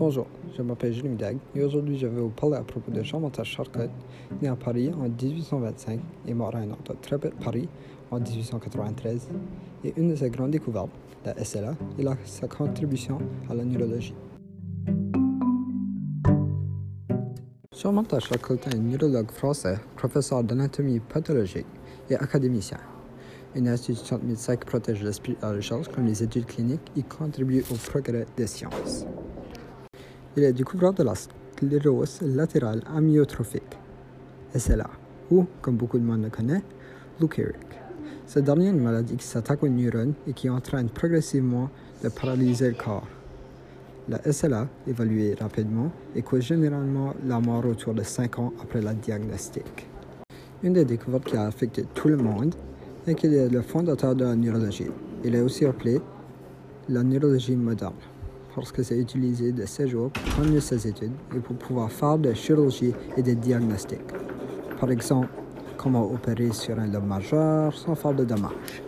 Bonjour, je m'appelle Jules Dag et aujourd'hui je vais vous parler à propos de Jean-Martin Charcot, né à Paris en 1825 et mort à un très près de Paris en 1893. Et une de ses grandes découvertes, la SLA, et sa contribution à la neurologie. Jean-Martin Charcot est un neurologue français, professeur d'anatomie pathologique et académicien. Une institution de médecins qui protège l'esprit de la recherche comme les études cliniques et contribue au progrès des sciences. Il est découvert de la sclérose latérale amyotrophique, SLA, ou, comme beaucoup de monde le connaît, Lou Cette dernière maladie qui s'attaque aux neurones et qui entraîne progressivement de paralyser le corps. La SLA, évaluée rapidement, et cause généralement la mort autour de 5 ans après la diagnostic. Une des découvertes qui a affecté tout le monde est qu'il est le fondateur de la neurologie. Il est aussi appelé la neurologie moderne parce que c'est utilisé de ces jours pour prendre ses études et pour pouvoir faire des chirurgies et des diagnostics. Par exemple, comment opérer sur un lobe majeur sans faire de dommages.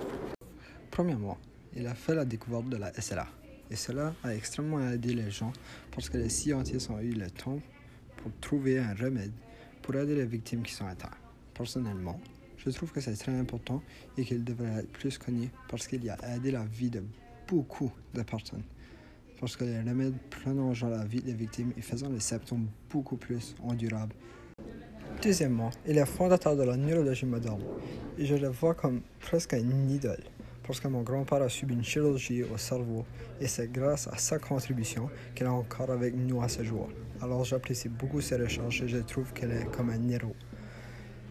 Premièrement, il a fait la découverte de la SLA. Et cela a extrêmement aidé les gens parce que les scientifiques ont eu le temps pour trouver un remède pour aider les victimes qui sont atteintes. Personnellement, je trouve que c'est très important et qu'il devrait être plus connu parce qu'il a aidé la vie de beaucoup de personnes. Parce que les remèdes prolongent la vie des victimes et faisant les symptômes beaucoup plus endurables. Deuxièmement, il est fondateur de la neurologie moderne et je le vois comme presque une idole parce que mon grand-père a subi une chirurgie au cerveau et c'est grâce à sa contribution qu'il est encore avec nous à ce jour. Alors j'apprécie beaucoup ses recherches et je trouve qu'elle est comme un héros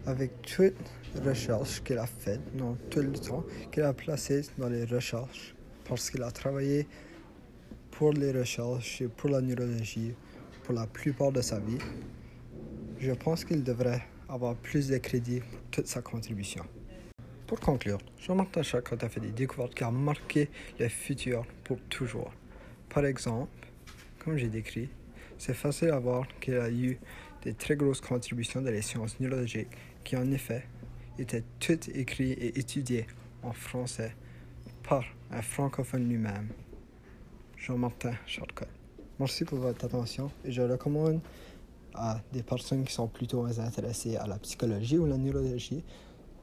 avec toutes les recherches qu'il a faites, dans tout le temps qu'il a placé dans les recherches, parce qu'il a travaillé pour les recherches et pour la neurologie pour la plupart de sa vie, je pense qu'il devrait avoir plus de crédit pour toute sa contribution. Pour conclure, Jean-Martin Charcot a fait des découvertes qui ont marqué le futur pour toujours. Par exemple, comme j'ai décrit, c'est facile à voir qu'il a eu des très grosses contributions dans les sciences neurologiques qui en effet étaient toutes écrites et étudiées en français par un francophone lui-même, Jean-Martin Charcot. Merci pour votre attention et je recommande à des personnes qui sont plutôt intéressées à la psychologie ou la neurologie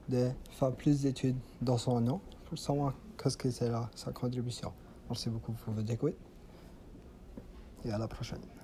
de faire plus d'études dans son nom pour savoir qu'est-ce que c'est là sa contribution. Merci beaucoup pour votre écoute et à la prochaine.